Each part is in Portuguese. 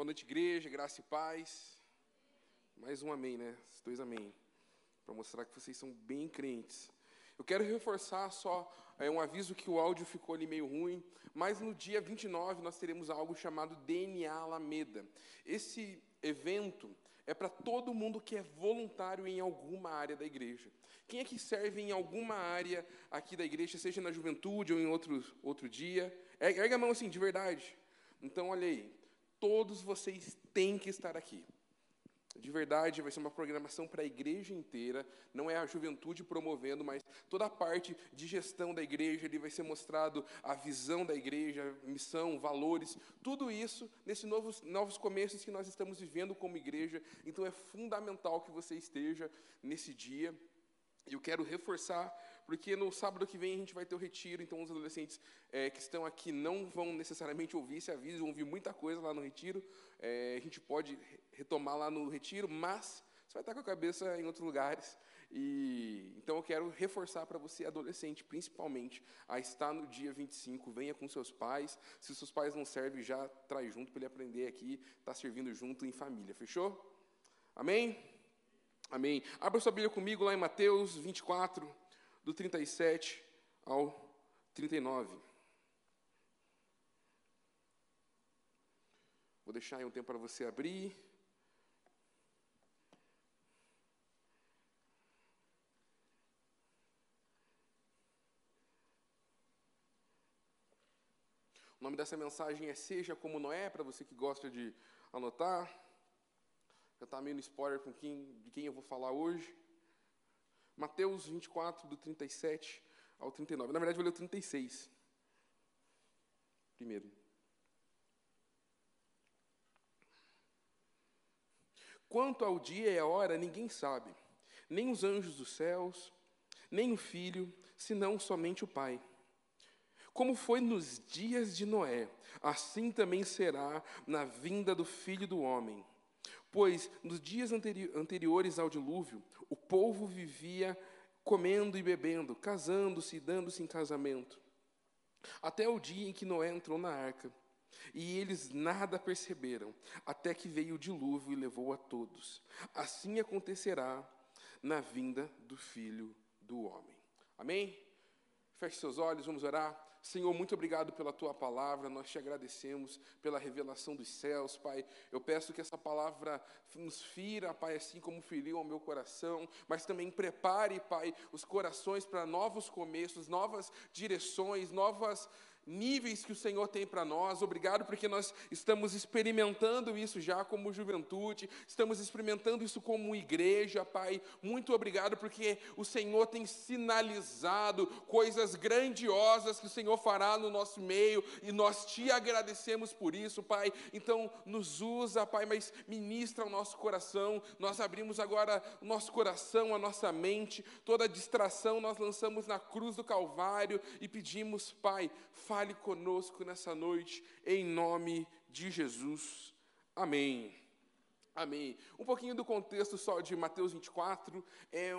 Boa noite, igreja, graça e paz. Mais um amém, né? Os dois amém. Para mostrar que vocês são bem crentes. Eu quero reforçar só é, um aviso que o áudio ficou ali meio ruim, mas no dia 29 nós teremos algo chamado DNA Alameda. Esse evento é para todo mundo que é voluntário em alguma área da igreja. Quem é que serve em alguma área aqui da igreja, seja na juventude ou em outro, outro dia? Erga a mão assim, de verdade. Então, olha aí, todos vocês têm que estar aqui. De verdade, vai ser uma programação para a igreja inteira, não é a juventude promovendo, mas toda a parte de gestão da igreja, ali vai ser mostrado a visão da igreja, missão, valores, tudo isso nesses novos, novos começos que nós estamos vivendo como igreja. Então é fundamental que você esteja nesse dia. E eu quero reforçar, porque no sábado que vem a gente vai ter o retiro, então os adolescentes é, que estão aqui não vão necessariamente ouvir esse aviso, vão ouvir muita coisa lá no retiro. É, a gente pode retomar lá no retiro, mas você vai estar com a cabeça em outros lugares. E então eu quero reforçar para você, adolescente, principalmente, a estar no dia 25, venha com seus pais. Se seus pais não servem, já traz junto para ele aprender aqui, tá servindo junto em família. Fechou? Amém? Amém. Abra sua Bíblia comigo lá em Mateus 24, do 37 ao 39. Vou deixar aí um tempo para você abrir. O nome dessa mensagem é Seja como Noé, para você que gosta de anotar. Já está meio no spoiler com quem, de quem eu vou falar hoje. Mateus 24, do 37 ao 39. Na verdade, eu vou ler o 36. Primeiro. Quanto ao dia e a hora, ninguém sabe, nem os anjos dos céus, nem o filho, senão somente o Pai. Como foi nos dias de Noé, assim também será na vinda do filho do homem. Pois nos dias anteri anteriores ao dilúvio, o povo vivia comendo e bebendo, casando-se e dando-se em casamento, até o dia em que Noé entrou na arca. E eles nada perceberam, até que veio o dilúvio e levou a todos. Assim acontecerá na vinda do filho do homem. Amém? Feche seus olhos, vamos orar. Senhor, muito obrigado pela tua palavra, nós te agradecemos pela revelação dos céus, Pai. Eu peço que essa palavra nos fira, Pai, assim como feriu ao meu coração, mas também prepare, Pai, os corações para novos começos, novas direções, novas níveis que o Senhor tem para nós. Obrigado porque nós estamos experimentando isso já como juventude, estamos experimentando isso como igreja, Pai. Muito obrigado porque o Senhor tem sinalizado coisas grandiosas que o Senhor fará no nosso meio e nós te agradecemos por isso, Pai. Então, nos usa, Pai, mas ministra o nosso coração. Nós abrimos agora o nosso coração, a nossa mente, toda distração nós lançamos na cruz do Calvário e pedimos, Pai, fale conosco nessa noite, em nome de Jesus. Amém. Amém. Um pouquinho do contexto só de Mateus 24. É,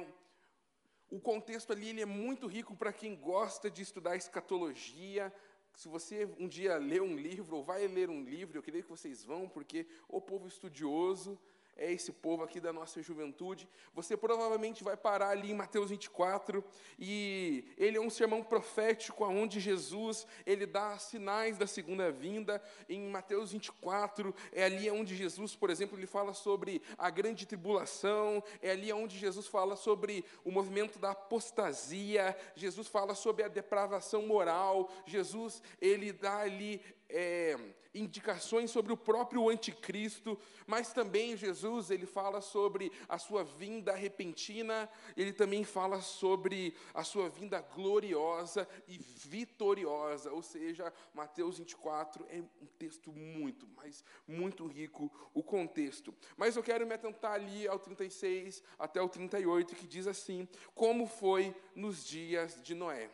o contexto ali ele é muito rico para quem gosta de estudar escatologia. Se você um dia lê um livro ou vai ler um livro, eu queria que vocês vão, porque o povo estudioso é esse povo aqui da nossa juventude. Você provavelmente vai parar ali em Mateus 24 e ele é um sermão profético aonde Jesus, ele dá sinais da segunda vinda. Em Mateus 24 é ali onde Jesus, por exemplo, ele fala sobre a grande tribulação, é ali onde Jesus fala sobre o movimento da apostasia, Jesus fala sobre a depravação moral, Jesus, ele dá ali é, indicações sobre o próprio anticristo, mas também Jesus ele fala sobre a sua vinda repentina, ele também fala sobre a sua vinda gloriosa e vitoriosa, ou seja, Mateus 24 é um texto muito, mas muito rico o contexto. Mas eu quero me atentar ali ao 36 até o 38 que diz assim: como foi nos dias de Noé.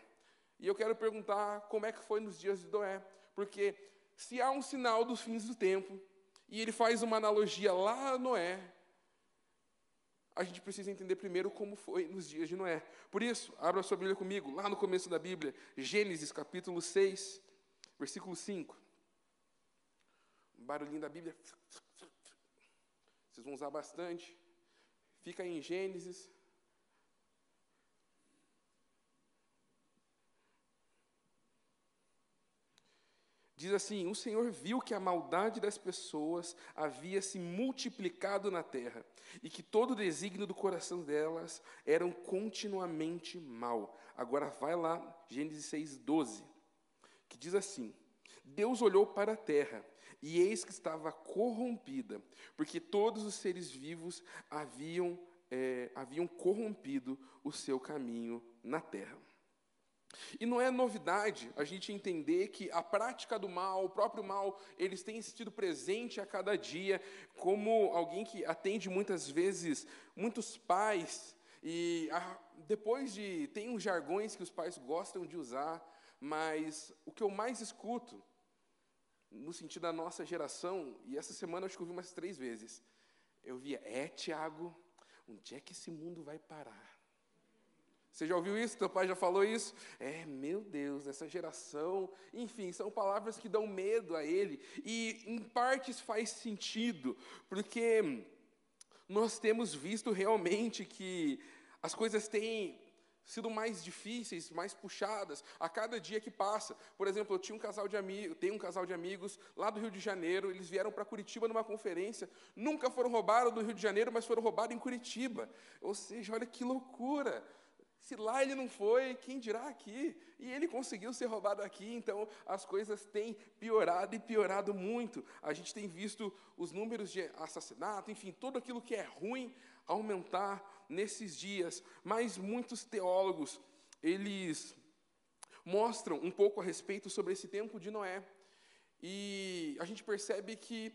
E eu quero perguntar como é que foi nos dias de Noé. Porque se há um sinal dos fins do tempo, e ele faz uma analogia lá a Noé, a gente precisa entender primeiro como foi nos dias de Noé. Por isso, abra sua Bíblia comigo, lá no começo da Bíblia, Gênesis capítulo 6, versículo 5. barulhinho da Bíblia. Vocês vão usar bastante. Fica em Gênesis. Diz assim: O Senhor viu que a maldade das pessoas havia se multiplicado na terra, e que todo o desígnio do coração delas eram continuamente mal. Agora vai lá, Gênesis 6, 12, que diz assim: Deus olhou para a terra, e eis que estava corrompida, porque todos os seres vivos haviam, é, haviam corrompido o seu caminho na terra. E não é novidade a gente entender que a prática do mal, o próprio mal, eles têm sido presente a cada dia, como alguém que atende muitas vezes muitos pais, e a, depois de. Tem uns jargões que os pais gostam de usar, mas o que eu mais escuto, no sentido da nossa geração, e essa semana acho que eu vi umas três vezes, eu via, é, Tiago, onde é que esse mundo vai parar? Você já ouviu isso? Teu pai já falou isso? É, meu Deus, essa geração. Enfim, são palavras que dão medo a ele. E, em partes, faz sentido, porque nós temos visto realmente que as coisas têm sido mais difíceis, mais puxadas a cada dia que passa. Por exemplo, eu tinha um casal de amigos, tenho um casal de amigos lá do Rio de Janeiro, eles vieram para Curitiba numa conferência, nunca foram roubados do Rio de Janeiro, mas foram roubados em Curitiba. Ou seja, olha que loucura. Se lá ele não foi, quem dirá aqui? E ele conseguiu ser roubado aqui, então as coisas têm piorado e piorado muito. A gente tem visto os números de assassinato, enfim, tudo aquilo que é ruim aumentar nesses dias. Mas muitos teólogos, eles mostram um pouco a respeito sobre esse tempo de Noé. E a gente percebe que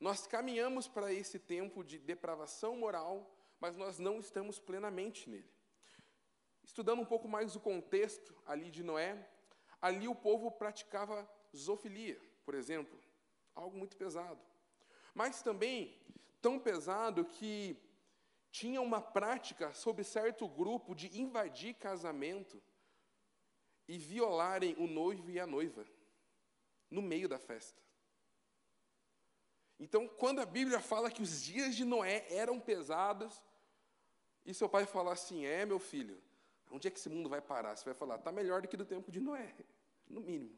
nós caminhamos para esse tempo de depravação moral, mas nós não estamos plenamente nele. Estudando um pouco mais o contexto ali de Noé, ali o povo praticava zoofilia, por exemplo, algo muito pesado. Mas também tão pesado que tinha uma prática sobre certo grupo de invadir casamento e violarem o noivo e a noiva no meio da festa. Então, quando a Bíblia fala que os dias de Noé eram pesados, e seu pai fala assim: É, meu filho, Onde é que esse mundo vai parar? Você vai falar, está melhor do que do tempo de Noé, no mínimo.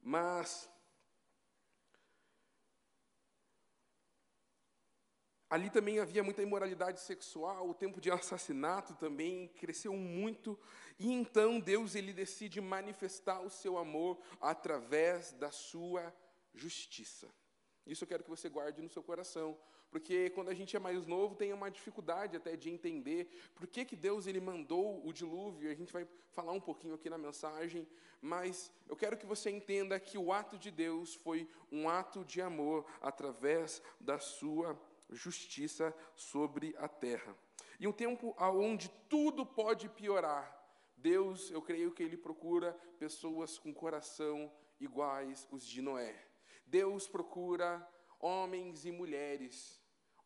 Mas ali também havia muita imoralidade sexual, o tempo de assassinato também cresceu muito, e então Deus ele decide manifestar o seu amor através da sua justiça. Isso eu quero que você guarde no seu coração, porque quando a gente é mais novo tem uma dificuldade até de entender por que, que Deus ele mandou o dilúvio. A gente vai falar um pouquinho aqui na mensagem, mas eu quero que você entenda que o ato de Deus foi um ato de amor através da sua justiça sobre a terra. E um tempo onde tudo pode piorar, Deus, eu creio que Ele procura pessoas com coração iguais os de Noé. Deus procura homens e mulheres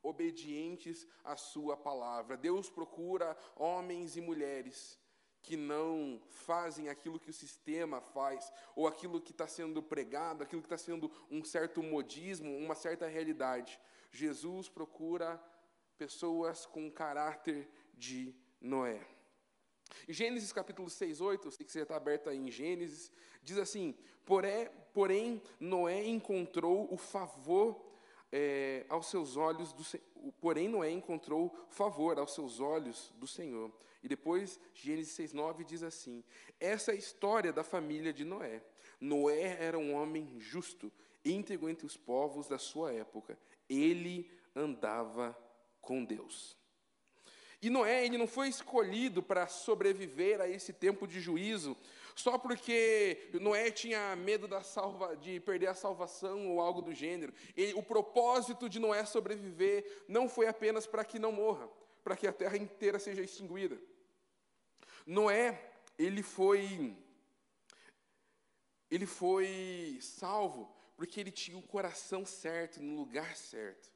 obedientes à Sua palavra. Deus procura homens e mulheres que não fazem aquilo que o sistema faz, ou aquilo que está sendo pregado, aquilo que está sendo um certo modismo, uma certa realidade. Jesus procura pessoas com caráter de Noé. Em Gênesis capítulo 6, 8, eu sei que você está aberto aí em Gênesis, diz assim: porém Noé encontrou o favor é, aos seus olhos do porém Noé encontrou favor aos seus olhos do Senhor. E depois Gênesis 6:9 diz assim: Essa é a história da família de Noé. Noé era um homem justo, íntegro entre os povos da sua época. Ele andava com Deus. E Noé, ele não foi escolhido para sobreviver a esse tempo de juízo, só porque Noé tinha medo salva, de perder a salvação ou algo do gênero. Ele, o propósito de Noé sobreviver não foi apenas para que não morra, para que a terra inteira seja extinguida. Noé, ele foi ele foi salvo porque ele tinha o coração certo no lugar certo.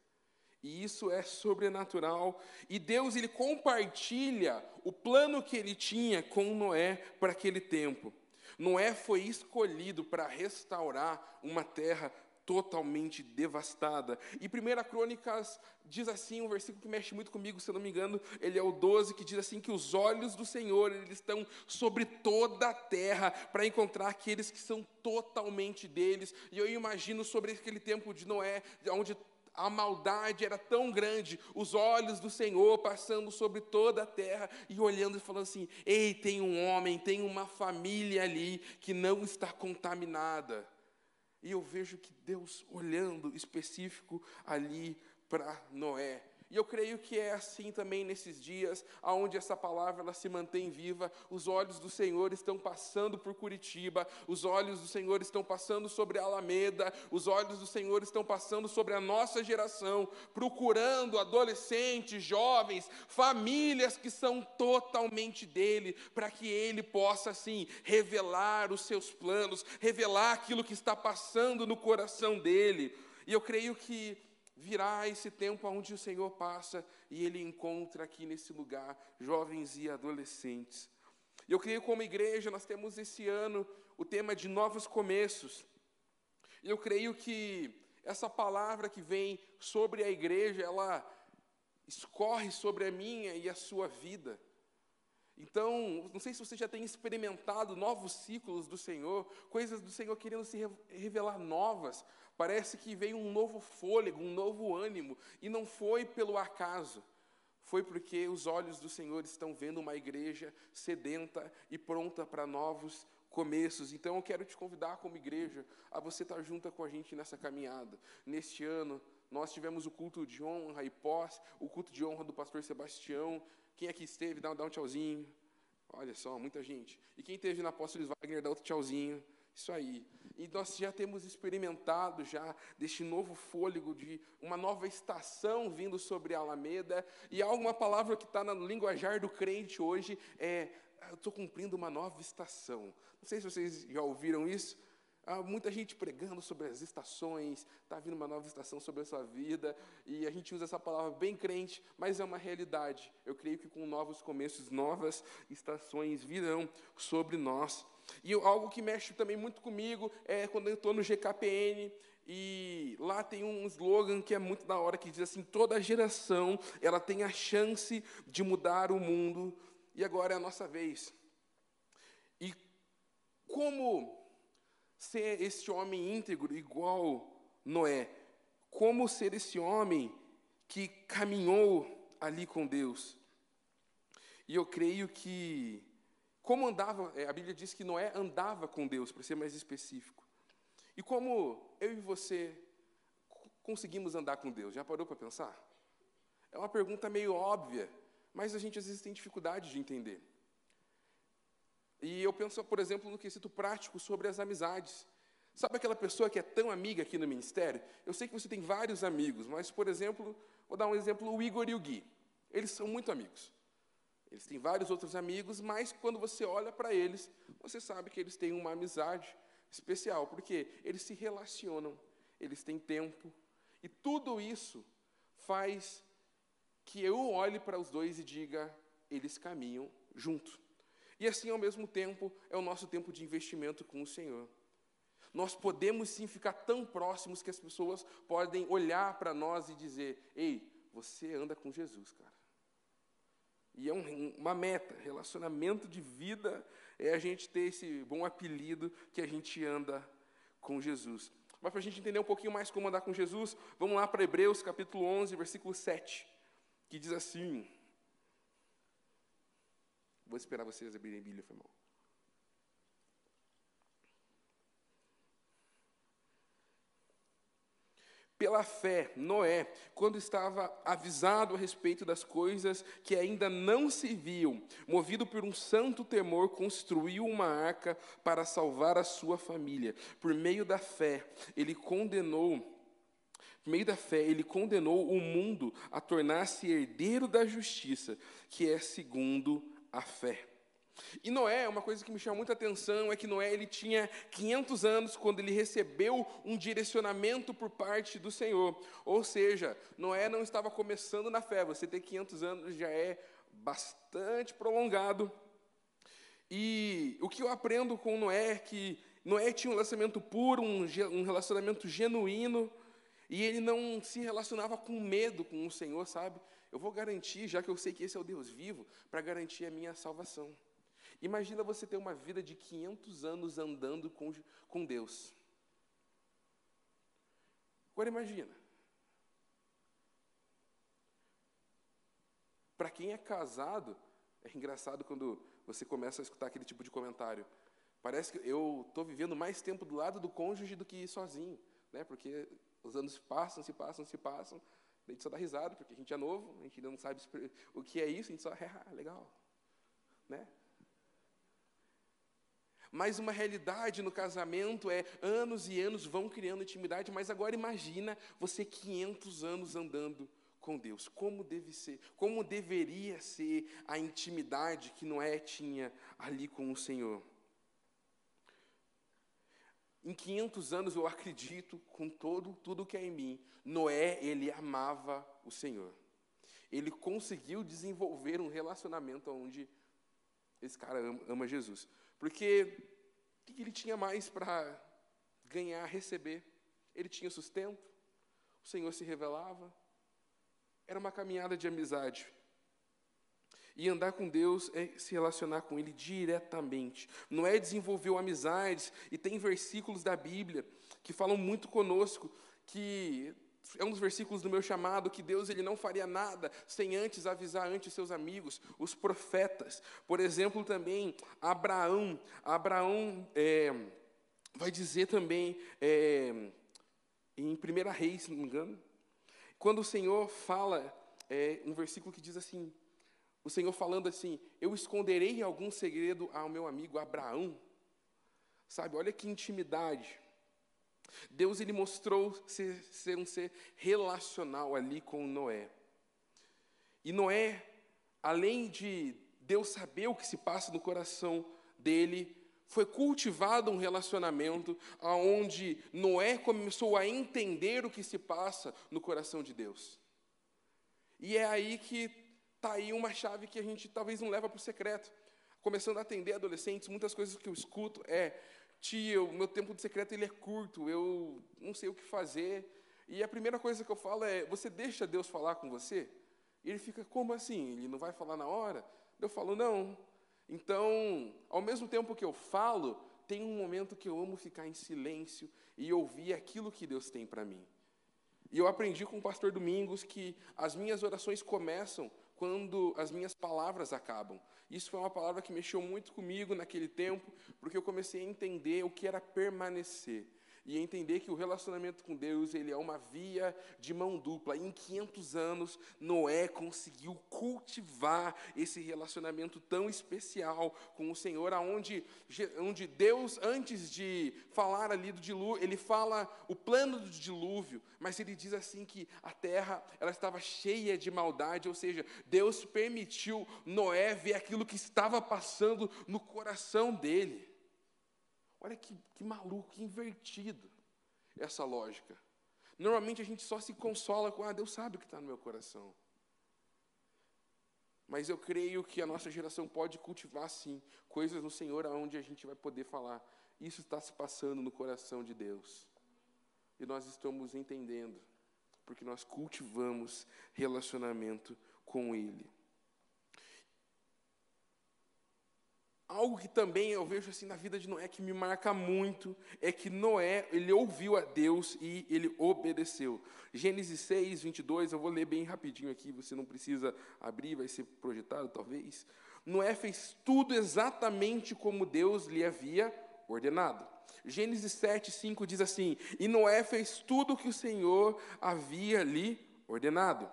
E isso é sobrenatural. E Deus ele compartilha o plano que ele tinha com Noé para aquele tempo. Noé foi escolhido para restaurar uma terra totalmente devastada. E 1 Crônicas diz assim, um versículo que mexe muito comigo, se eu não me engano, ele é o 12, que diz assim que os olhos do Senhor, eles estão sobre toda a terra para encontrar aqueles que são totalmente deles. E eu imagino sobre aquele tempo de Noé, onde a maldade era tão grande, os olhos do Senhor passando sobre toda a terra e olhando e falando assim: ei, tem um homem, tem uma família ali que não está contaminada. E eu vejo que Deus olhando específico ali para Noé. E eu creio que é assim também nesses dias, aonde essa palavra ela se mantém viva, os olhos do Senhor estão passando por Curitiba, os olhos do Senhor estão passando sobre a Alameda, os olhos do Senhor estão passando sobre a nossa geração, procurando adolescentes, jovens, famílias que são totalmente dele, para que ele possa assim revelar os seus planos, revelar aquilo que está passando no coração dele. E eu creio que virá esse tempo onde o Senhor passa e Ele encontra aqui nesse lugar jovens e adolescentes. Eu creio que como igreja nós temos esse ano o tema de novos começos. E eu creio que essa palavra que vem sobre a igreja, ela escorre sobre a minha e a sua vida. Então, não sei se você já tem experimentado novos ciclos do Senhor, coisas do Senhor querendo se revelar novas. Parece que veio um novo fôlego, um novo ânimo, e não foi pelo acaso. Foi porque os olhos do Senhor estão vendo uma igreja sedenta e pronta para novos começos. Então eu quero te convidar como igreja a você estar junto com a gente nessa caminhada. Neste ano, nós tivemos o culto de honra e pós, o culto de honra do pastor Sebastião, quem aqui esteve, dá, dá um tchauzinho. Olha só, muita gente. E quem esteve na Apóstolos Wagner, dá outro tchauzinho. Isso aí. E nós já temos experimentado já deste novo fôlego de uma nova estação vindo sobre a Alameda. E há uma palavra que está no linguajar do crente hoje é estou cumprindo uma nova estação. Não sei se vocês já ouviram isso. Há muita gente pregando sobre as estações, está vindo uma nova estação sobre a sua vida, e a gente usa essa palavra bem crente, mas é uma realidade. Eu creio que com novos começos, novas estações virão sobre nós. E algo que mexe também muito comigo é quando eu estou no GKPN, e lá tem um slogan que é muito da hora, que diz assim, toda geração, ela tem a chance de mudar o mundo, e agora é a nossa vez. E como ser este homem íntegro igual Noé? Como ser esse homem que caminhou ali com Deus? E eu creio que, como andava, é, a Bíblia diz que Noé andava com Deus, para ser mais específico. E como eu e você conseguimos andar com Deus? Já parou para pensar? É uma pergunta meio óbvia, mas a gente às vezes tem dificuldade de entender. E eu penso, por exemplo, no quesito prático sobre as amizades. Sabe aquela pessoa que é tão amiga aqui no ministério? Eu sei que você tem vários amigos, mas, por exemplo, vou dar um exemplo, o Igor e o Gui. Eles são muito amigos. Eles têm vários outros amigos, mas quando você olha para eles, você sabe que eles têm uma amizade especial, porque eles se relacionam, eles têm tempo, e tudo isso faz que eu olhe para os dois e diga: eles caminham juntos. E assim, ao mesmo tempo, é o nosso tempo de investimento com o Senhor. Nós podemos sim ficar tão próximos que as pessoas podem olhar para nós e dizer: Ei, você anda com Jesus, cara. E é um, uma meta, relacionamento de vida é a gente ter esse bom apelido que a gente anda com Jesus. Mas para a gente entender um pouquinho mais como andar com Jesus, vamos lá para Hebreus capítulo 11, versículo 7, que diz assim: Vou esperar vocês abrirem a Bíblia, foi mal. Pela fé, Noé, quando estava avisado a respeito das coisas que ainda não se viam, movido por um santo temor, construiu uma arca para salvar a sua família. Por meio da fé, ele condenou por meio da fé, ele condenou o mundo a tornar-se herdeiro da justiça, que é segundo a fé. E Noé, uma coisa que me chama muita atenção é que Noé ele tinha 500 anos quando ele recebeu um direcionamento por parte do Senhor. Ou seja, Noé não estava começando na fé. Você ter 500 anos já é bastante prolongado. E o que eu aprendo com Noé é que Noé tinha um relacionamento puro, um, relacionamento genuíno, e ele não se relacionava com medo com o Senhor, sabe? Eu vou garantir, já que eu sei que esse é o Deus vivo, para garantir a minha salvação. Imagina você ter uma vida de 500 anos andando com, com Deus. Agora imagina. Para quem é casado, é engraçado quando você começa a escutar aquele tipo de comentário. Parece que eu estou vivendo mais tempo do lado do cônjuge do que sozinho, né? Porque os anos passam, se passam, se passam. A gente só dá risada, porque a gente é novo, a gente ainda não sabe o que é isso, a gente só, é, legal, né? Mas uma realidade no casamento é anos e anos vão criando intimidade, mas agora imagina você 500 anos andando com Deus. Como deve ser, como deveria ser a intimidade que Noé tinha ali com o Senhor. Em 500 anos eu acredito com todo tudo que é em mim, Noé ele amava o Senhor. Ele conseguiu desenvolver um relacionamento onde esse cara ama, ama Jesus. Porque o que ele tinha mais para ganhar, receber? Ele tinha sustento, o Senhor se revelava. Era uma caminhada de amizade. E andar com Deus é se relacionar com Ele diretamente. Não é desenvolver amizades. E tem versículos da Bíblia que falam muito conosco, que é um dos versículos do meu chamado que Deus ele não faria nada sem antes avisar antes seus amigos, os profetas. Por exemplo, também Abraão. Abraão é, vai dizer também é, em 1 Reis, se não me engano, quando o Senhor fala, é, um versículo que diz assim: o Senhor falando assim: Eu esconderei algum segredo ao meu amigo Abraão. Sabe, olha que intimidade. Deus ele mostrou ser, ser um ser relacional ali com Noé. E Noé, além de Deus saber o que se passa no coração dele, foi cultivado um relacionamento aonde Noé começou a entender o que se passa no coração de Deus. E é aí que está aí uma chave que a gente talvez não leva para o secreto. Começando a atender adolescentes, muitas coisas que eu escuto é tia, o meu tempo de secreto ele é curto, eu não sei o que fazer. E a primeira coisa que eu falo é: você deixa Deus falar com você? E ele fica: como assim? Ele não vai falar na hora? Eu falo: não. Então, ao mesmo tempo que eu falo, tem um momento que eu amo ficar em silêncio e ouvir aquilo que Deus tem para mim. E eu aprendi com o pastor Domingos que as minhas orações começam quando as minhas palavras acabam. Isso foi uma palavra que mexeu muito comigo naquele tempo, porque eu comecei a entender o que era permanecer e entender que o relacionamento com Deus ele é uma via de mão dupla. Em 500 anos, Noé conseguiu cultivar esse relacionamento tão especial com o Senhor, aonde onde Deus, antes de falar ali do dilúvio, ele fala o plano do dilúvio, mas ele diz assim que a terra ela estava cheia de maldade, ou seja, Deus permitiu Noé ver aquilo que estava passando no coração dele. Olha que, que maluco, que invertido essa lógica. Normalmente a gente só se consola com, ah, Deus sabe o que está no meu coração. Mas eu creio que a nossa geração pode cultivar, sim, coisas no Senhor aonde a gente vai poder falar, isso está se passando no coração de Deus. E nós estamos entendendo, porque nós cultivamos relacionamento com Ele. Algo que também eu vejo assim na vida de Noé que me marca muito é que Noé, ele ouviu a Deus e ele obedeceu. Gênesis 6, 22, eu vou ler bem rapidinho aqui, você não precisa abrir, vai ser projetado talvez. Noé fez tudo exatamente como Deus lhe havia ordenado. Gênesis 7, 5 diz assim: E Noé fez tudo o que o Senhor havia lhe ordenado.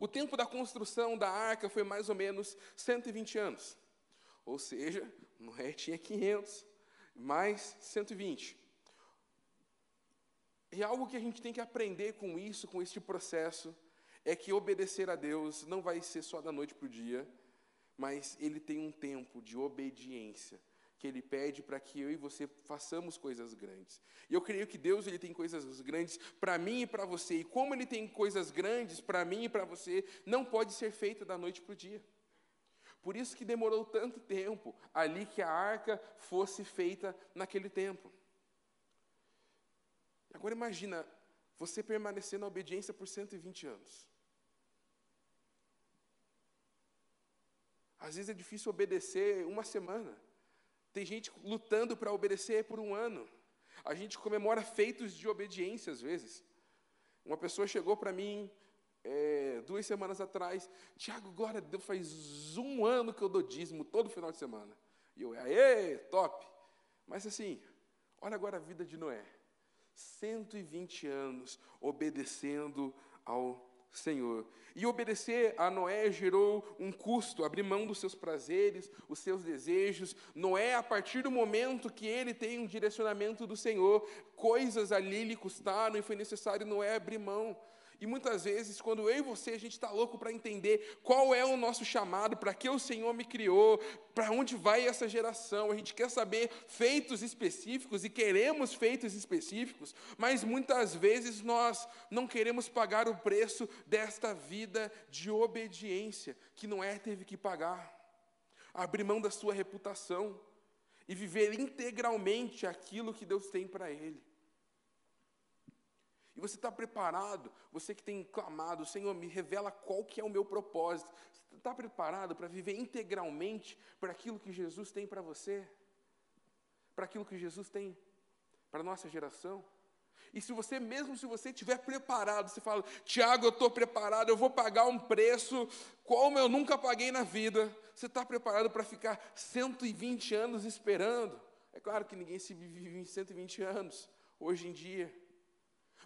O tempo da construção da arca foi mais ou menos 120 anos. Ou seja, Noé tinha 500, mais 120. E algo que a gente tem que aprender com isso, com este processo, é que obedecer a Deus não vai ser só da noite para o dia, mas ele tem um tempo de obediência que ele pede para que eu e você façamos coisas grandes. E eu creio que Deus ele tem coisas grandes para mim e para você. E como ele tem coisas grandes para mim e para você, não pode ser feito da noite para o dia. Por isso que demorou tanto tempo ali que a arca fosse feita naquele tempo. Agora imagina você permanecer na obediência por 120 anos. Às vezes é difícil obedecer uma semana. Tem gente lutando para obedecer por um ano. A gente comemora feitos de obediência às vezes. Uma pessoa chegou para mim é, duas semanas atrás, Tiago, glória a Deus, faz um ano que eu dou dízimo todo final de semana. E eu, aê, top. Mas assim, olha agora a vida de Noé. 120 anos obedecendo ao Senhor. E obedecer a Noé gerou um custo, abrir mão dos seus prazeres, os seus desejos. Noé, a partir do momento que ele tem um direcionamento do Senhor, coisas ali lhe custaram e foi necessário Noé abrir mão. E muitas vezes, quando eu e você, a gente está louco para entender qual é o nosso chamado, para que o Senhor me criou, para onde vai essa geração, a gente quer saber feitos específicos e queremos feitos específicos, mas muitas vezes nós não queremos pagar o preço desta vida de obediência que Noé teve que pagar. Abrir mão da sua reputação e viver integralmente aquilo que Deus tem para ele. E você está preparado, você que tem clamado, Senhor, me revela qual que é o meu propósito. Você está preparado para viver integralmente para aquilo que Jesus tem para você? Para aquilo que Jesus tem para a nossa geração? E se você, mesmo se você estiver preparado, você fala, Tiago, eu estou preparado, eu vou pagar um preço como eu nunca paguei na vida. Você está preparado para ficar 120 anos esperando? É claro que ninguém se vive em 120 anos, hoje em dia.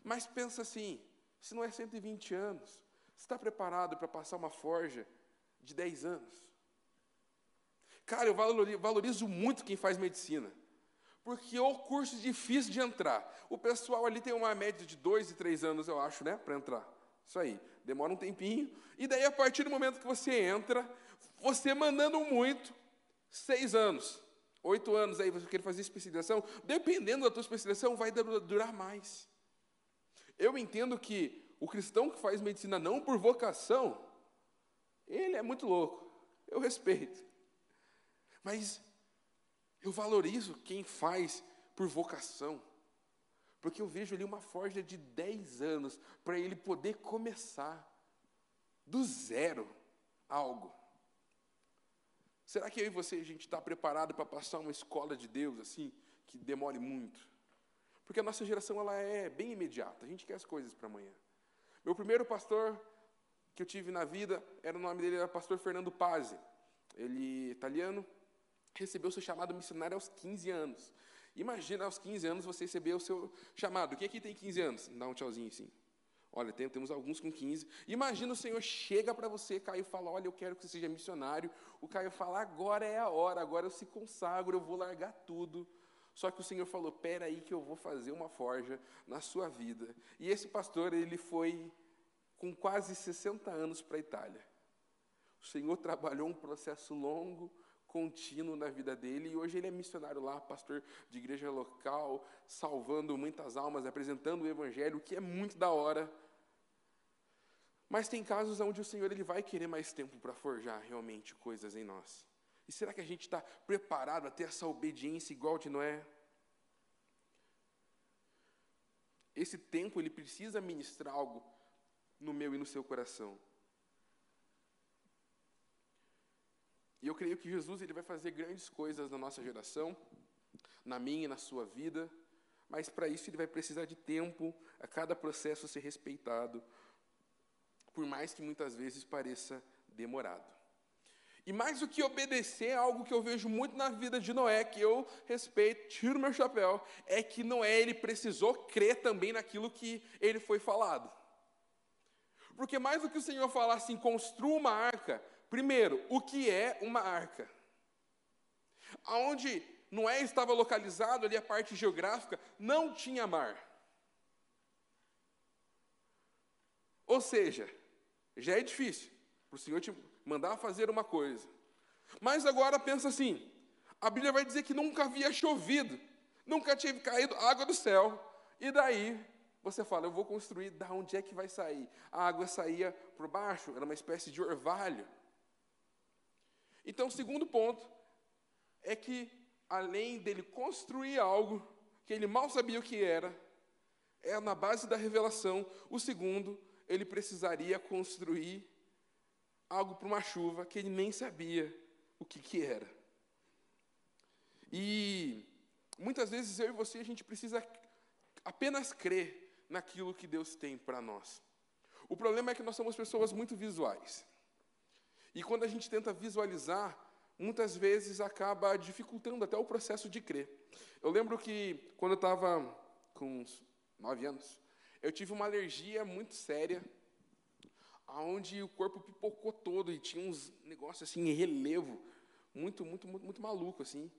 Mas pensa assim: se não é 120 anos, você está preparado para passar uma forja de 10 anos? Cara, eu valorizo muito quem faz medicina. Porque o curso difícil de entrar. O pessoal ali tem uma média de dois e três anos, eu acho, né? Para entrar. Isso aí. Demora um tempinho. E daí, a partir do momento que você entra, você mandando muito, seis anos, oito anos, aí você quer fazer especialização, dependendo da tua especialização, vai durar mais. Eu entendo que o cristão que faz medicina não por vocação, ele é muito louco. Eu respeito. Mas eu valorizo quem faz por vocação. Porque eu vejo ali uma forja de 10 anos para ele poder começar do zero algo. Será que eu e você, a gente está preparado para passar uma escola de Deus assim, que demore muito? Porque a nossa geração ela é bem imediata, a gente quer as coisas para amanhã. Meu primeiro pastor que eu tive na vida, era o nome dele era pastor Fernando Pazzi. Ele italiano, recebeu seu chamado missionário aos 15 anos. Imagina aos 15 anos você receber o seu chamado. Quem aqui tem 15 anos? Dá um tchauzinho assim. Olha, tem, temos alguns com 15. Imagina o Senhor chega para você, Caio, fala: Olha, eu quero que você seja missionário. O Caio fala: Agora é a hora, agora eu se consagro, eu vou largar tudo. Só que o Senhor falou: "Pera aí que eu vou fazer uma forja na sua vida". E esse pastor, ele foi com quase 60 anos para a Itália. O Senhor trabalhou um processo longo, contínuo na vida dele e hoje ele é missionário lá, pastor de igreja local, salvando muitas almas, apresentando o evangelho, o que é muito da hora. Mas tem casos onde o Senhor ele vai querer mais tempo para forjar realmente coisas em nós. E será que a gente está preparado a ter essa obediência igual de Noé? Esse tempo ele precisa ministrar algo no meu e no seu coração. E eu creio que Jesus ele vai fazer grandes coisas na nossa geração, na minha e na sua vida, mas para isso ele vai precisar de tempo, a cada processo ser respeitado, por mais que muitas vezes pareça demorado. E mais do que obedecer, algo que eu vejo muito na vida de Noé, que eu respeito, tiro meu chapéu, é que Noé ele precisou crer também naquilo que ele foi falado. Porque mais do que o Senhor falar assim, construa uma arca, primeiro, o que é uma arca? Aonde Noé estava localizado ali a parte geográfica, não tinha mar. Ou seja, já é difícil para o Senhor te mandar fazer uma coisa. Mas agora pensa assim: a Bíblia vai dizer que nunca havia chovido, nunca tinha caído água do céu. E daí você fala, eu vou construir, da onde é que vai sair? A água saía por baixo, era uma espécie de orvalho. Então, o segundo ponto é que, além dele construir algo que ele mal sabia o que era, é na base da revelação. O segundo, ele precisaria construir algo para uma chuva que ele nem sabia o que, que era. E muitas vezes eu e você, a gente precisa apenas crer naquilo que Deus tem para nós. O problema é que nós somos pessoas muito visuais. E quando a gente tenta visualizar, muitas vezes acaba dificultando até o processo de crer. Eu lembro que quando eu estava com uns nove anos, eu tive uma alergia muito séria, aonde o corpo pipocou todo e tinha uns negócios assim em relevo, muito, muito, muito, muito maluco assim.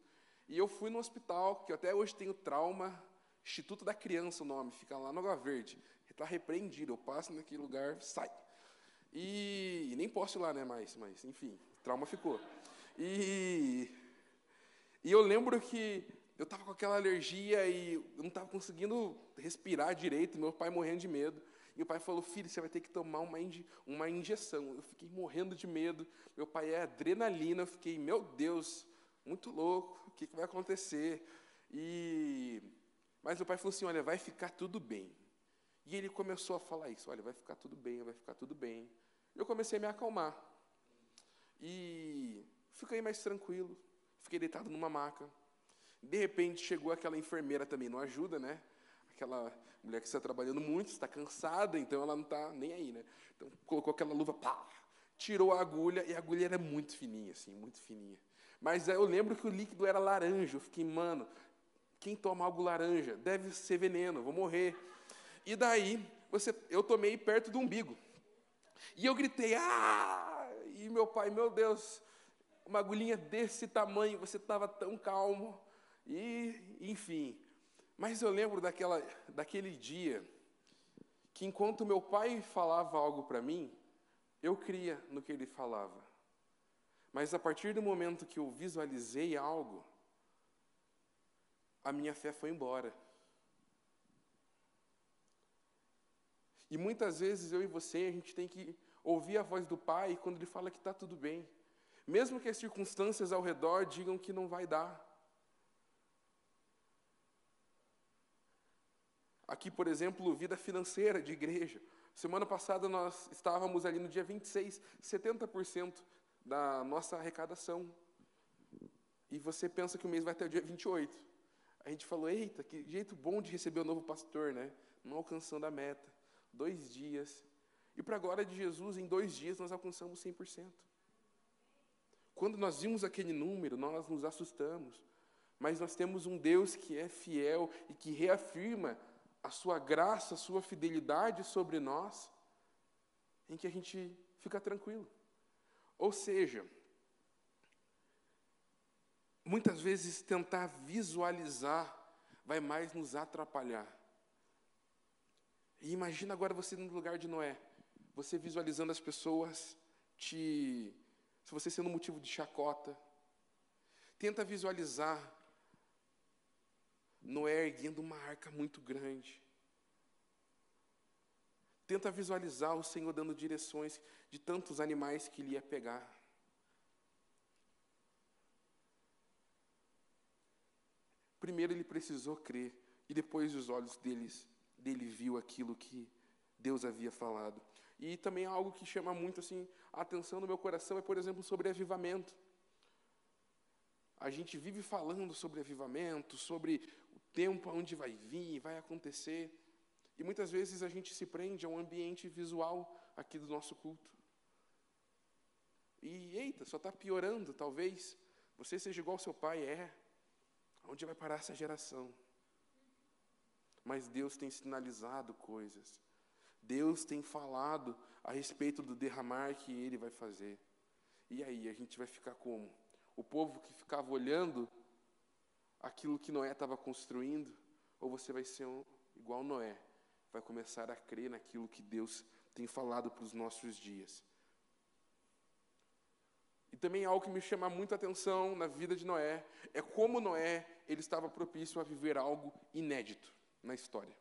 E eu fui no hospital, que até hoje tenho trauma, Instituto da Criança o nome, fica lá no Água Verde. Está repreendido, eu passo naquele lugar, sai. E, e nem posso ir lá, né, mais, mas enfim, trauma ficou. E, e eu lembro que eu estava com aquela alergia e eu não estava conseguindo respirar direito, meu pai morrendo de medo. E o pai falou, filho, você vai ter que tomar uma, uma injeção. Eu fiquei morrendo de medo. Meu pai é adrenalina. Eu fiquei, meu Deus, muito louco. O que, que vai acontecer? E mas o pai falou assim, olha, vai ficar tudo bem. E ele começou a falar isso, olha, vai ficar tudo bem, vai ficar tudo bem. Eu comecei a me acalmar. E fiquei mais tranquilo. Fiquei deitado numa maca. De repente chegou aquela enfermeira também, não ajuda, né? Aquela mulher que está trabalhando muito, está cansada, então ela não está nem aí, né? Então colocou aquela luva, pá, tirou a agulha, e a agulha era muito fininha, assim, muito fininha. Mas eu lembro que o líquido era laranja, eu fiquei, mano, quem toma algo laranja deve ser veneno, vou morrer. E daí, você, eu tomei perto do umbigo. E eu gritei, ah! E meu pai, meu Deus, uma agulhinha desse tamanho, você estava tão calmo. E, enfim. Mas eu lembro daquela, daquele dia que enquanto meu pai falava algo para mim, eu cria no que ele falava. Mas a partir do momento que eu visualizei algo, a minha fé foi embora. E muitas vezes eu e você, a gente tem que ouvir a voz do Pai quando Ele fala que está tudo bem. Mesmo que as circunstâncias ao redor digam que não vai dar. Aqui, por exemplo, vida financeira de igreja. Semana passada nós estávamos ali no dia 26, 70% da nossa arrecadação. E você pensa que o mês vai até o dia 28. A gente falou, eita, que jeito bom de receber o novo pastor, né? Não alcançando a meta. Dois dias. E para a glória de Jesus, em dois dias nós alcançamos 100%. Quando nós vimos aquele número, nós nos assustamos. Mas nós temos um Deus que é fiel e que reafirma a sua graça, a sua fidelidade sobre nós, em que a gente fica tranquilo. Ou seja, muitas vezes tentar visualizar vai mais nos atrapalhar. E imagina agora você no lugar de Noé, você visualizando as pessoas te se você sendo motivo de chacota. Tenta visualizar Noé erguendo uma arca muito grande. Tenta visualizar o Senhor dando direções de tantos animais que ele ia pegar. Primeiro ele precisou crer, e depois os olhos deles, dele viu aquilo que Deus havia falado. E também algo que chama muito assim a atenção no meu coração é, por exemplo, sobre avivamento. A gente vive falando sobre avivamento, sobre tempo onde vai vir, vai acontecer. E muitas vezes a gente se prende a um ambiente visual aqui do nosso culto. E eita, só está piorando, talvez. Você seja igual seu pai, é. Onde vai parar essa geração? Mas Deus tem sinalizado coisas. Deus tem falado a respeito do derramar que Ele vai fazer. E aí, a gente vai ficar como? O povo que ficava olhando aquilo que Noé estava construindo? Ou você vai ser um, igual Noé, vai começar a crer naquilo que Deus tem falado para os nossos dias? E também algo que me chama muita atenção na vida de Noé é como Noé ele estava propício a viver algo inédito na história.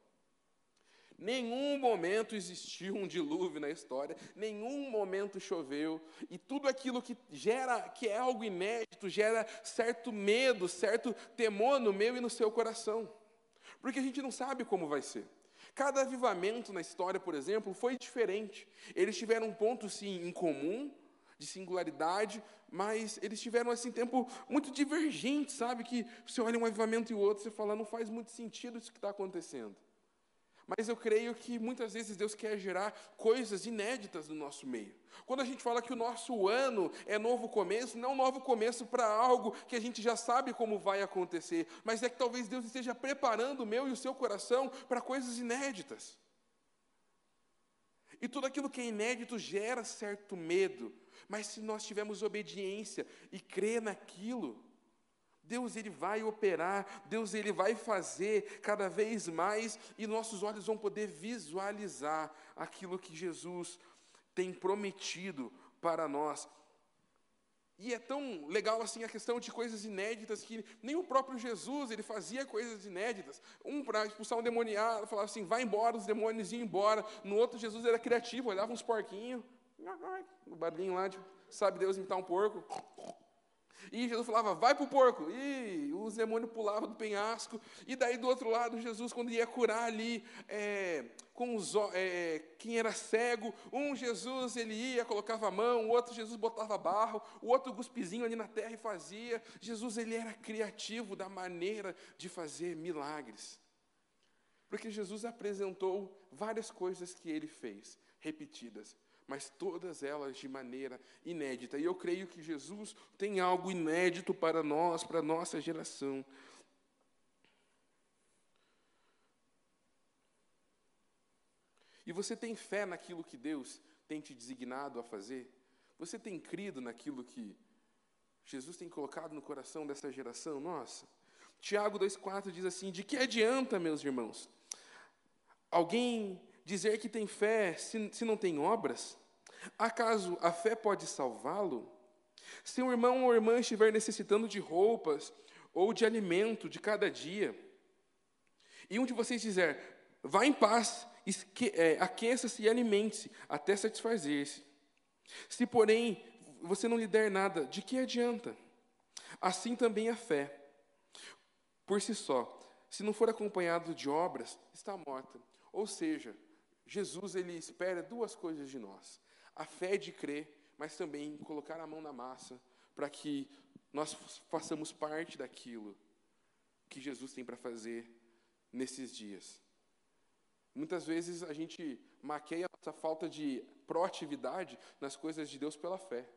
Nenhum momento existiu um dilúvio na história, nenhum momento choveu, e tudo aquilo que gera, que é algo inédito, gera certo medo, certo temor no meu e no seu coração. Porque a gente não sabe como vai ser. Cada avivamento na história, por exemplo, foi diferente. Eles tiveram um ponto sim em comum, de singularidade, mas eles tiveram assim tempo muito divergente, sabe? Que você olha um avivamento e o outro, você fala, não faz muito sentido isso que está acontecendo. Mas eu creio que muitas vezes Deus quer gerar coisas inéditas no nosso meio. Quando a gente fala que o nosso ano é novo começo, não é novo começo para algo que a gente já sabe como vai acontecer, mas é que talvez Deus esteja preparando o meu e o seu coração para coisas inéditas. E tudo aquilo que é inédito gera certo medo, mas se nós tivermos obediência e crer naquilo, Deus ele vai operar, Deus ele vai fazer cada vez mais e nossos olhos vão poder visualizar aquilo que Jesus tem prometido para nós. E é tão legal assim a questão de coisas inéditas que nem o próprio Jesus ele fazia coisas inéditas. Um para expulsar um demoniado, falava assim, vai embora, os demônios iam embora. No outro Jesus era criativo, olhava uns porquinhos, o barulhinho lá, tipo, sabe Deus imitar um porco. E Jesus falava, vai para o porco. E os demônios pulavam do penhasco. E daí do outro lado, Jesus, quando ia curar ali é, com os, é, quem era cego, um Jesus ele ia, colocava a mão, o outro Jesus botava barro, o outro guspizinho ali na terra e fazia. Jesus ele era criativo da maneira de fazer milagres. Porque Jesus apresentou várias coisas que ele fez, repetidas mas todas elas de maneira inédita. E eu creio que Jesus tem algo inédito para nós, para a nossa geração. E você tem fé naquilo que Deus tem te designado a fazer? Você tem crido naquilo que Jesus tem colocado no coração dessa geração? Nossa. Tiago 2,4 diz assim: De que adianta, meus irmãos, alguém dizer que tem fé se, se não tem obras? Acaso a fé pode salvá-lo? Se um irmão ou irmã estiver necessitando de roupas ou de alimento de cada dia, e um de vocês dizer, vá em paz, é, aqueça-se e alimente-se, até satisfazer-se. Se, porém, você não lhe der nada, de que adianta? Assim também a fé, por si só, se não for acompanhado de obras, está morta. Ou seja, Jesus ele espera duas coisas de nós: a fé de crer, mas também colocar a mão na massa para que nós façamos parte daquilo que Jesus tem para fazer nesses dias. Muitas vezes a gente maqueia a nossa falta de proatividade nas coisas de Deus pela fé.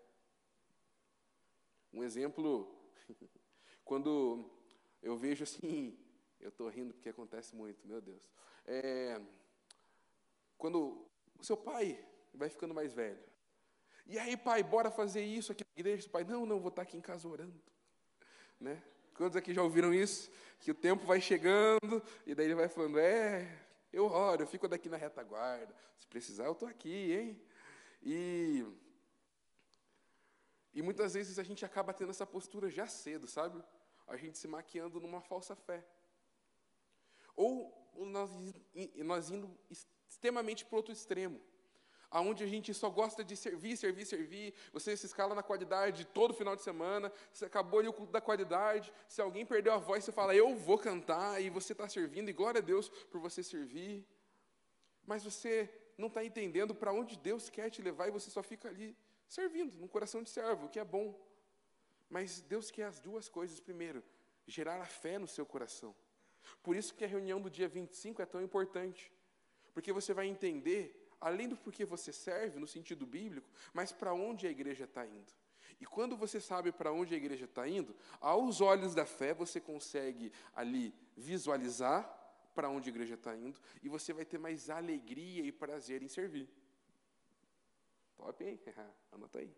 Um exemplo, quando eu vejo assim, eu estou rindo porque acontece muito, meu Deus. É, quando o seu pai vai ficando mais velho. E aí, pai, bora fazer isso aqui na igreja? Pai, não, não, vou estar aqui em casa orando. Né? Quantos aqui já ouviram isso? Que o tempo vai chegando, e daí ele vai falando, é, eu oro, eu fico daqui na retaguarda. Se precisar, eu estou aqui, hein? E, e muitas vezes a gente acaba tendo essa postura já cedo, sabe? A gente se maquiando numa falsa fé. Ou nós, nós indo extremamente para outro extremo, aonde a gente só gosta de servir, servir, servir, você se escala na qualidade todo final de semana, você acabou ali o culto da qualidade, se alguém perdeu a voz, você fala, eu vou cantar, e você está servindo, e glória a Deus por você servir, mas você não está entendendo para onde Deus quer te levar, e você só fica ali servindo, no coração de servo, o que é bom, mas Deus quer as duas coisas, primeiro, gerar a fé no seu coração, por isso que a reunião do dia 25 é tão importante, porque você vai entender, além do porquê você serve, no sentido bíblico, mas para onde a igreja está indo. E quando você sabe para onde a igreja está indo, aos olhos da fé você consegue ali visualizar para onde a igreja está indo e você vai ter mais alegria e prazer em servir. Top, hein? Anota aí.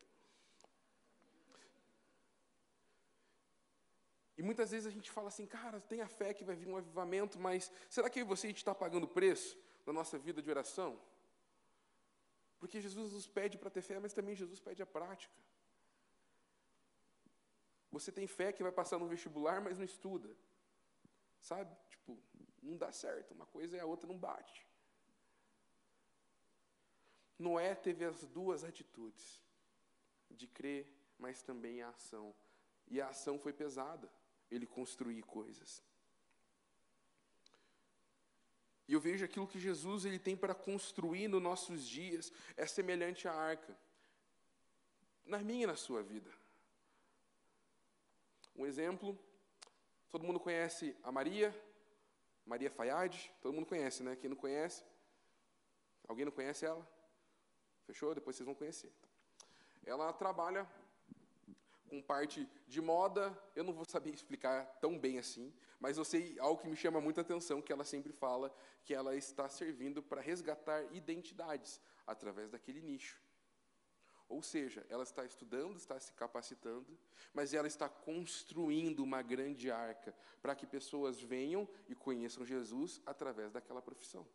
E muitas vezes a gente fala assim, cara, tenha fé que vai vir um avivamento, mas será que você está pagando preço? Na nossa vida de oração? Porque Jesus nos pede para ter fé, mas também Jesus pede a prática. Você tem fé que vai passar no vestibular, mas não estuda. Sabe? Tipo, não dá certo. Uma coisa e a outra não bate. Noé teve as duas atitudes, de crer, mas também a ação. E a ação foi pesada, ele construir coisas. E eu vejo aquilo que Jesus ele tem para construir nos nossos dias é semelhante à arca. Na minha e na sua vida. Um exemplo, todo mundo conhece a Maria, Maria Fayad, todo mundo conhece, né? Quem não conhece? Alguém não conhece ela? Fechou? Depois vocês vão conhecer. Ela trabalha com parte de moda, eu não vou saber explicar tão bem assim, mas eu sei algo que me chama muita atenção, que ela sempre fala que ela está servindo para resgatar identidades através daquele nicho. Ou seja, ela está estudando, está se capacitando, mas ela está construindo uma grande arca para que pessoas venham e conheçam Jesus através daquela profissão.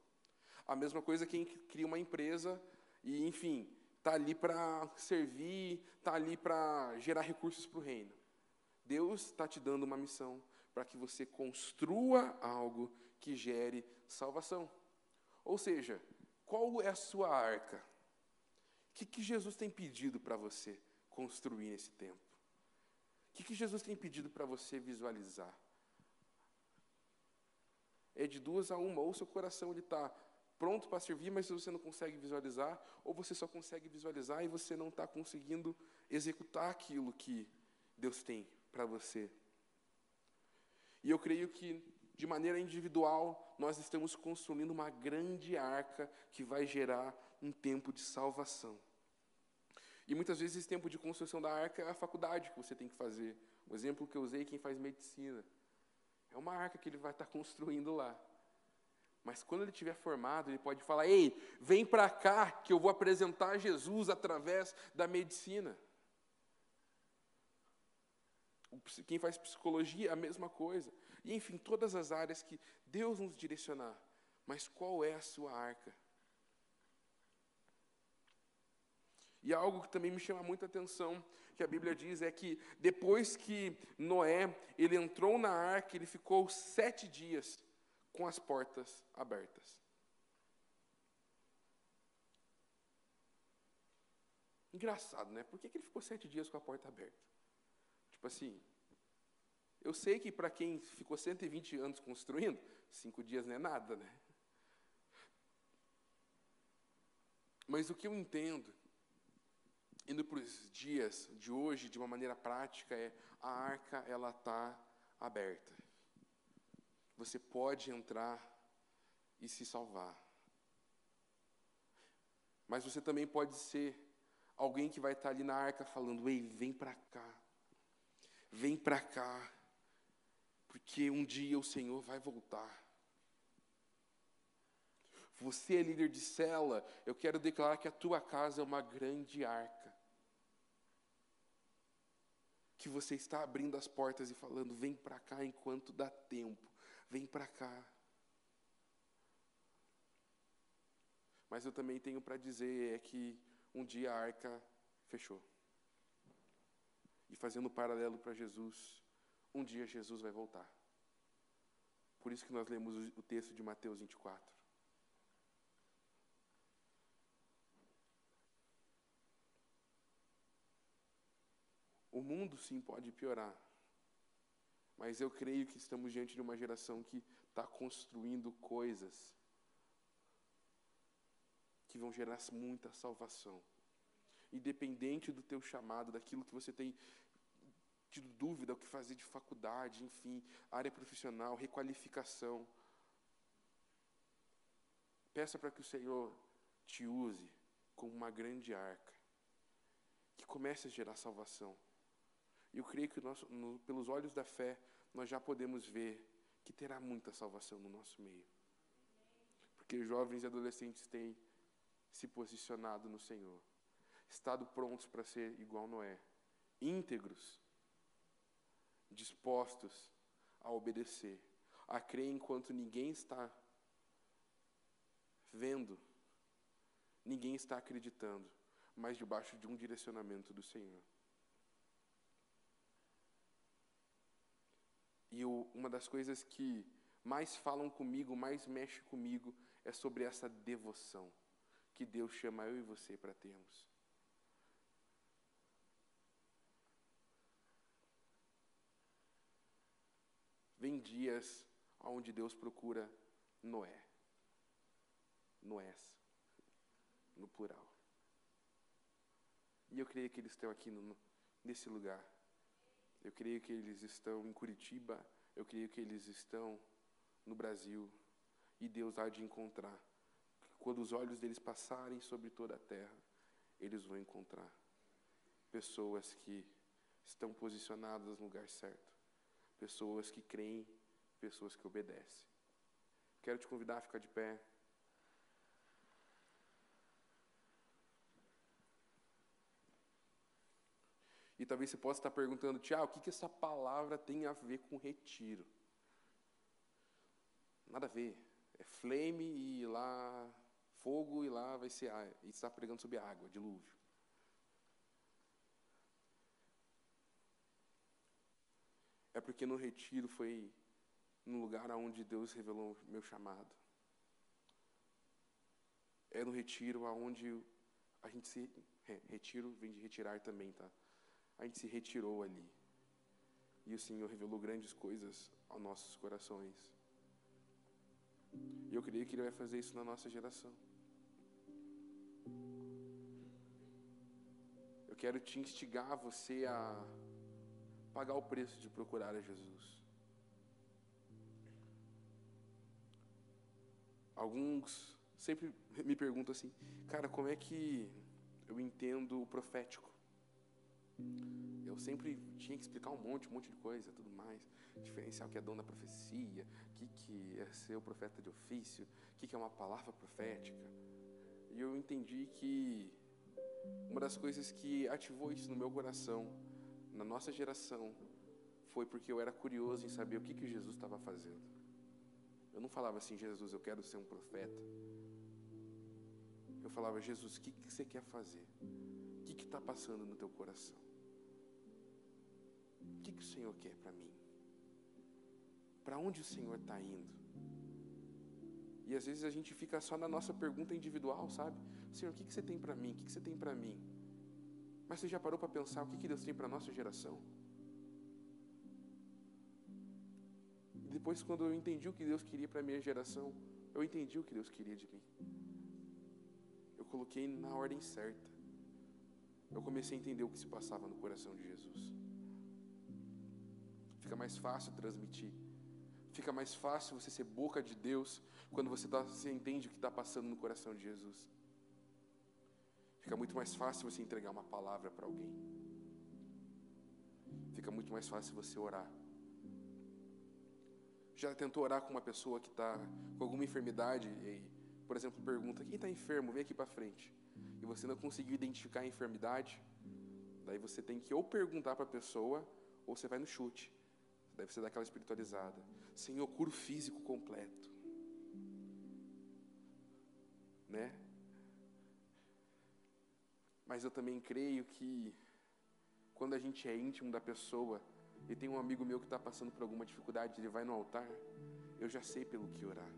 A mesma coisa quem cria uma empresa e, enfim, está ali para servir, está ali para gerar recursos para o reino. Deus está te dando uma missão para que você construa algo que gere salvação. Ou seja, qual é a sua arca? O que, que Jesus tem pedido para você construir nesse tempo? O que, que Jesus tem pedido para você visualizar? É de duas a uma, ou seu coração está pronto para servir, mas você não consegue visualizar, ou você só consegue visualizar e você não está conseguindo executar aquilo que Deus tem para você. E eu creio que, de maneira individual, nós estamos construindo uma grande arca que vai gerar um tempo de salvação. E muitas vezes esse tempo de construção da arca é a faculdade que você tem que fazer. O exemplo que eu usei, quem faz medicina. É uma arca que ele vai estar construindo lá. Mas quando ele estiver formado, ele pode falar: Ei, vem para cá que eu vou apresentar Jesus através da medicina. Quem faz psicologia, a mesma coisa. E enfim, todas as áreas que Deus nos direcionar. Mas qual é a sua arca? E algo que também me chama muita atenção, que a Bíblia diz, é que depois que Noé ele entrou na arca, ele ficou sete dias com as portas abertas. Engraçado, né? Por que, que ele ficou sete dias com a porta aberta? Tipo assim, eu sei que para quem ficou 120 anos construindo, cinco dias não é nada, né? Mas o que eu entendo, indo para os dias de hoje, de uma maneira prática, é a arca ela está aberta. Você pode entrar e se salvar. Mas você também pode ser alguém que vai estar ali na arca falando: Ei, vem para cá, vem para cá, porque um dia o Senhor vai voltar. Você é líder de cela, eu quero declarar que a tua casa é uma grande arca. Que você está abrindo as portas e falando: vem para cá enquanto dá tempo, vem para cá. Mas eu também tenho para dizer é que um dia a arca fechou. E fazendo paralelo para Jesus, um dia Jesus vai voltar. Por isso que nós lemos o texto de Mateus 24. O mundo sim pode piorar, mas eu creio que estamos diante de uma geração que está construindo coisas que vão gerar muita salvação. Independente do teu chamado, daquilo que você tem tido dúvida o que fazer de faculdade, enfim, área profissional, requalificação. Peça para que o Senhor te use como uma grande arca, que comece a gerar salvação. E eu creio que nosso, no, pelos olhos da fé, nós já podemos ver que terá muita salvação no nosso meio. Porque jovens e adolescentes têm se posicionado no Senhor, estado prontos para ser igual Noé, íntegros, dispostos a obedecer, a crer enquanto ninguém está vendo, ninguém está acreditando, mas debaixo de um direcionamento do Senhor. E eu, uma das coisas que mais falam comigo, mais mexe comigo, é sobre essa devoção que Deus chama eu e você para termos. Vem dias onde Deus procura Noé. Noés, no plural. E eu creio que eles estão aqui no, nesse lugar. Eu creio que eles estão em Curitiba, eu creio que eles estão no Brasil. E Deus há de encontrar. Quando os olhos deles passarem sobre toda a terra, eles vão encontrar pessoas que estão posicionadas no lugar certo, pessoas que creem, pessoas que obedecem. Quero te convidar a ficar de pé. E talvez você possa estar perguntando, Tiago, o que, que essa palavra tem a ver com retiro? Nada a ver. É flame e lá fogo e lá vai ser ar. E está pregando sobre água, dilúvio. É porque no retiro foi no lugar onde Deus revelou meu chamado. É no retiro aonde a gente se retiro vem de retirar também, tá? A gente se retirou ali. E o Senhor revelou grandes coisas aos nossos corações. E eu creio que Ele vai fazer isso na nossa geração. Eu quero te instigar você a pagar o preço de procurar a Jesus. Alguns sempre me perguntam assim, cara, como é que eu entendo o profético? Eu sempre tinha que explicar um monte, um monte de coisa, tudo mais. Diferenciar o que é dom da profecia, o que, que é ser o profeta de ofício, o que, que é uma palavra profética. E eu entendi que uma das coisas que ativou isso no meu coração, na nossa geração, foi porque eu era curioso em saber o que, que Jesus estava fazendo. Eu não falava assim, Jesus, eu quero ser um profeta. Eu falava, Jesus, o que, que você quer fazer? Que está passando no teu coração? O que, que o Senhor quer para mim? Para onde o Senhor está indo? E às vezes a gente fica só na nossa pergunta individual, sabe? Senhor, o que, que você tem para mim? O que, que você tem para mim? Mas você já parou para pensar o que, que Deus tem para a nossa geração? E depois, quando eu entendi o que Deus queria para a minha geração, eu entendi o que Deus queria de mim. Eu coloquei na ordem certa. Eu comecei a entender o que se passava no coração de Jesus. Fica mais fácil transmitir. Fica mais fácil você ser boca de Deus quando você, tá, você entende o que está passando no coração de Jesus. Fica muito mais fácil você entregar uma palavra para alguém. Fica muito mais fácil você orar. Já tentou orar com uma pessoa que está com alguma enfermidade e, por exemplo, pergunta: quem está enfermo? Vem aqui para frente. E você não conseguiu identificar a enfermidade. Daí você tem que ou perguntar para a pessoa ou você vai no chute. Deve ser daquela espiritualizada. Senhor, curo físico completo. Né? Mas eu também creio que quando a gente é íntimo da pessoa, e tem um amigo meu que está passando por alguma dificuldade, ele vai no altar, eu já sei pelo que orar.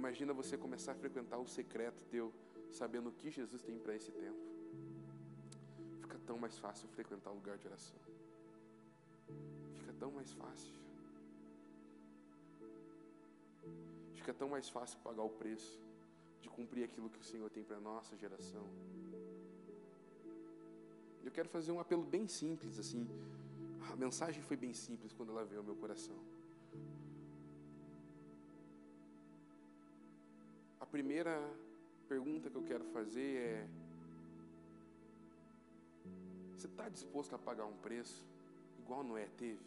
Imagina você começar a frequentar o secreto teu, sabendo o que Jesus tem para esse tempo. Fica tão mais fácil frequentar o lugar de oração tão mais fácil. Fica tão mais fácil pagar o preço de cumprir aquilo que o Senhor tem para a nossa geração. Eu quero fazer um apelo bem simples, assim. A mensagem foi bem simples quando ela veio ao meu coração. Primeira pergunta que eu quero fazer é: Você está disposto a pagar um preço igual Noé teve?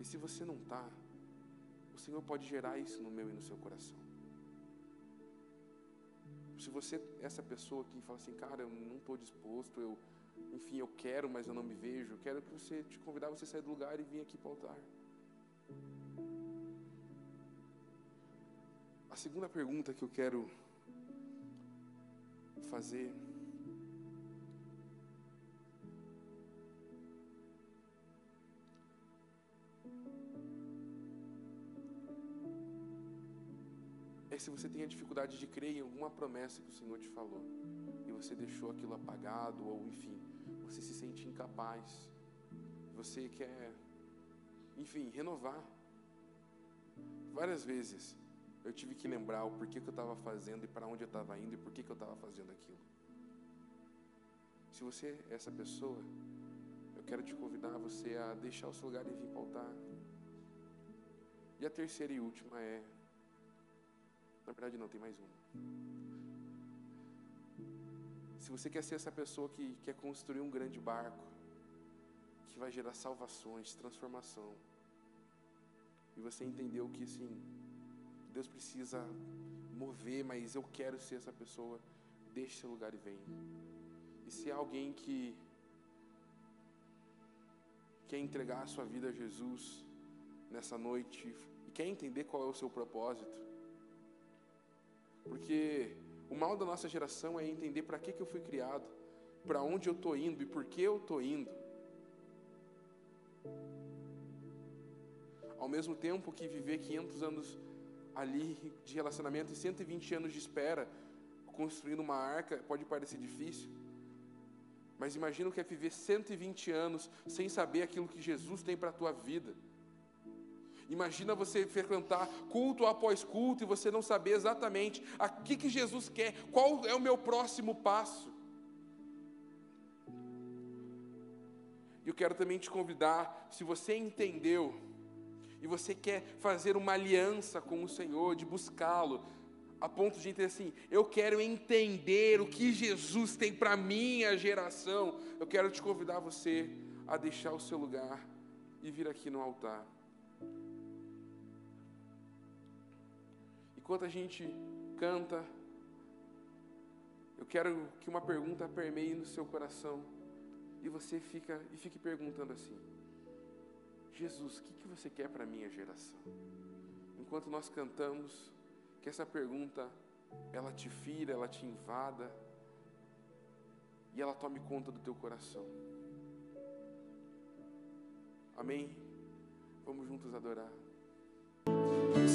E se você não está, o Senhor pode gerar isso no meu e no seu coração. Se você essa pessoa que fala assim, cara, eu não estou disposto, eu, enfim, eu quero, mas eu não me vejo, eu quero que você te convidar você sair do lugar e vir aqui para o altar. Segunda pergunta que eu quero fazer Mas se você tem a dificuldade de crer em alguma promessa que o Senhor te falou, e você deixou aquilo apagado, ou enfim, você se sente incapaz, você quer, enfim, renovar. Várias vezes eu tive que lembrar o porquê que eu estava fazendo e para onde eu estava indo e por que eu estava fazendo aquilo. Se você é essa pessoa, eu quero te convidar você a deixar o seu lugar e vir para o altar. E a terceira e última é. Na verdade, não, tem mais uma. Se você quer ser essa pessoa que quer construir um grande barco, que vai gerar salvações, transformação, e você entendeu que, sim, Deus precisa mover, mas eu quero ser essa pessoa, deixe seu lugar e vem. E se é alguém que quer entregar a sua vida a Jesus nessa noite e quer entender qual é o seu propósito, porque o mal da nossa geração é entender para que, que eu fui criado, para onde eu estou indo e por que eu estou indo. Ao mesmo tempo que viver 500 anos ali de relacionamento e 120 anos de espera, construindo uma arca, pode parecer difícil. Mas imagina o que é viver 120 anos sem saber aquilo que Jesus tem para a tua vida. Imagina você frequentar culto após culto e você não saber exatamente a que, que Jesus quer, qual é o meu próximo passo. E eu quero também te convidar, se você entendeu e você quer fazer uma aliança com o Senhor, de buscá-lo, a ponto de entender assim: eu quero entender o que Jesus tem para minha geração. Eu quero te convidar você a deixar o seu lugar e vir aqui no altar. Enquanto a gente canta, eu quero que uma pergunta permeie no seu coração e você fica e fique perguntando assim: Jesus, o que, que você quer para a minha geração? Enquanto nós cantamos, que essa pergunta ela te fira, ela te invada e ela tome conta do teu coração. Amém? Vamos juntos adorar.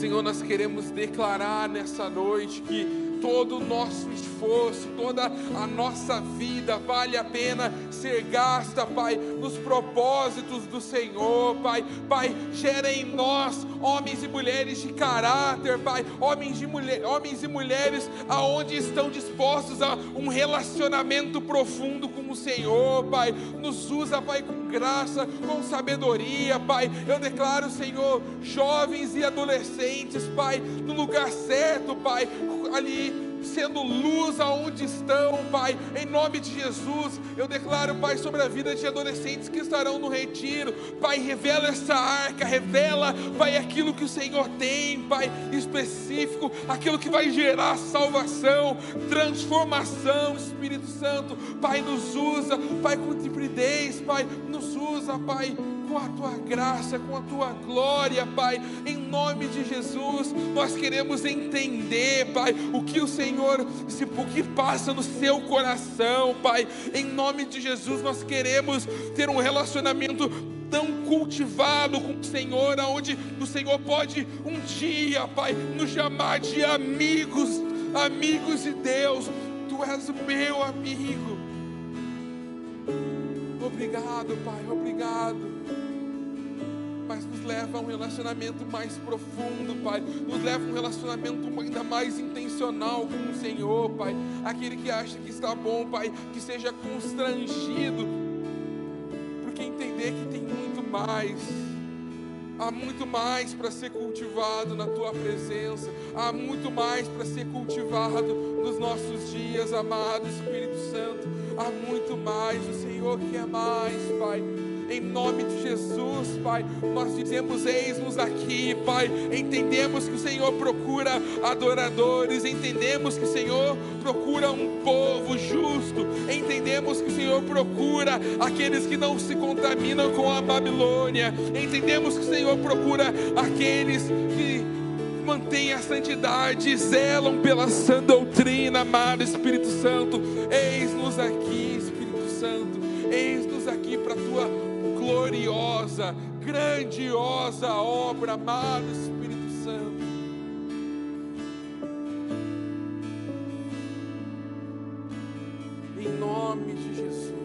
Senhor, nós queremos declarar nessa noite que todo o nosso esforço, toda a nossa vida vale a pena ser gasta, Pai, nos propósitos do Senhor, Pai. Pai, gera em nós homens e mulheres de caráter, Pai, homens, de mulher, homens e mulheres aonde estão dispostos a um relacionamento profundo com o Senhor, Pai. Nos usa, Pai, com graça, com sabedoria, Pai. Eu declaro, Senhor, jovens e adolescentes, Pai, no lugar certo, Pai, ali sendo luz aonde estão, Pai, em nome de Jesus. Eu declaro, Pai, sobre a vida de adolescentes que estarão no retiro, Pai, revela essa arca, revela, Pai, aquilo que o Senhor tem, Pai, específico, aquilo que vai gerar salvação, transformação, Espírito Santo, Pai, nos usa, Pai, com timidez, Pai, nos usa, Pai com a tua graça, com a tua glória, Pai, em nome de Jesus, nós queremos entender, Pai, o que o Senhor, o que passa no seu coração, Pai, em nome de Jesus, nós queremos ter um relacionamento tão cultivado com o Senhor, aonde o Senhor pode um dia, Pai, nos chamar de amigos, amigos de Deus. Tu és meu amigo. Obrigado, Pai, obrigado mas nos leva a um relacionamento mais profundo, Pai. Nos leva a um relacionamento ainda mais intencional com o Senhor, Pai. Aquele que acha que está bom, Pai, que seja constrangido, porque entender que tem muito mais. Há muito mais para ser cultivado na tua presença, há muito mais para ser cultivado nos nossos dias, amado Espírito Santo. Há muito mais, o Senhor quer mais, Pai em nome de Jesus, Pai. Nós dizemos: eis-nos aqui, Pai. Entendemos que o Senhor procura adoradores, entendemos que o Senhor procura um povo justo, entendemos que o Senhor procura aqueles que não se contaminam com a Babilônia, entendemos que o Senhor procura aqueles que mantêm a santidade, zelam pela sã doutrina, amado Espírito Santo. Eis-nos aqui, Espírito Santo, eis-nos aqui para a tua gloriosa, grandiosa obra, amado Espírito Santo. Em nome de Jesus.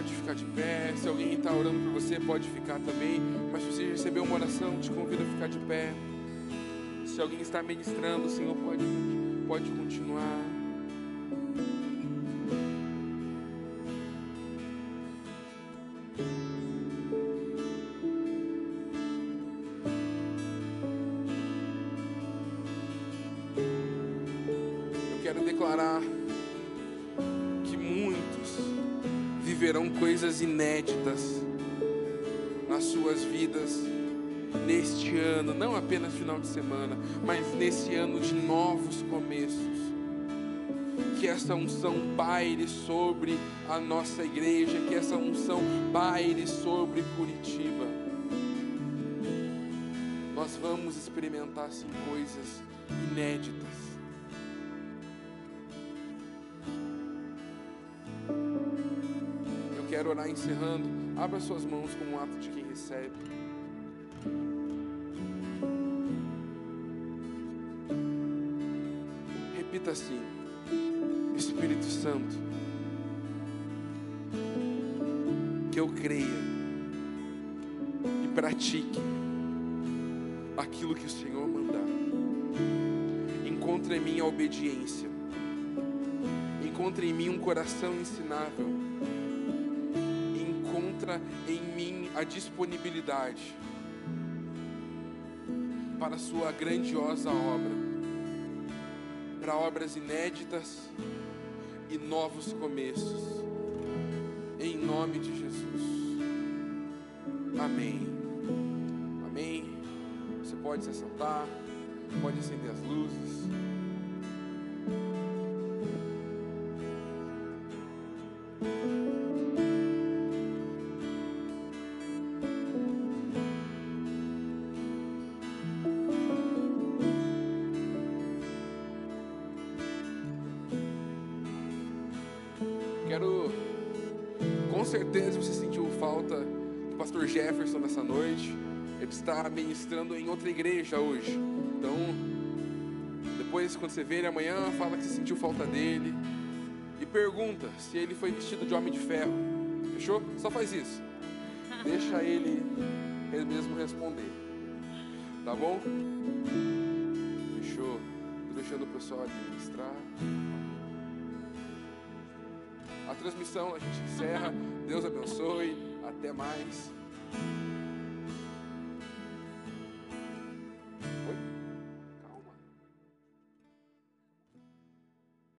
Pode ficar de pé. Se alguém está orando por você, pode ficar também. Mas se você recebeu uma oração, te convido a ficar de pé. Se alguém está ministrando, o Senhor pode, pode continuar. Coisas inéditas nas suas vidas neste ano, não apenas final de semana, mas nesse ano de novos começos. Que essa unção paire sobre a nossa igreja, que essa unção paire sobre Curitiba. Nós vamos experimentar assim, coisas inéditas. Orar encerrando. Abra suas mãos como um ato de quem recebe. Repita assim: Espírito Santo, que eu creia e pratique aquilo que o Senhor mandar. Encontre em mim a obediência. Encontre em mim um coração ensinável. Em mim a disponibilidade para a sua grandiosa obra para obras inéditas e novos começos. Em nome de Jesus. Amém. Amém. Você pode se sentar, pode acender as luzes. Ele está ministrando em outra igreja hoje. Então, depois, quando você vê ele amanhã, fala que você sentiu falta dele. E pergunta se ele foi vestido de homem de ferro. Fechou? Só faz isso. Deixa ele, ele mesmo responder. Tá bom? Fechou? Tô deixando o pessoal administrar. A transmissão a gente encerra. Deus abençoe. Até mais.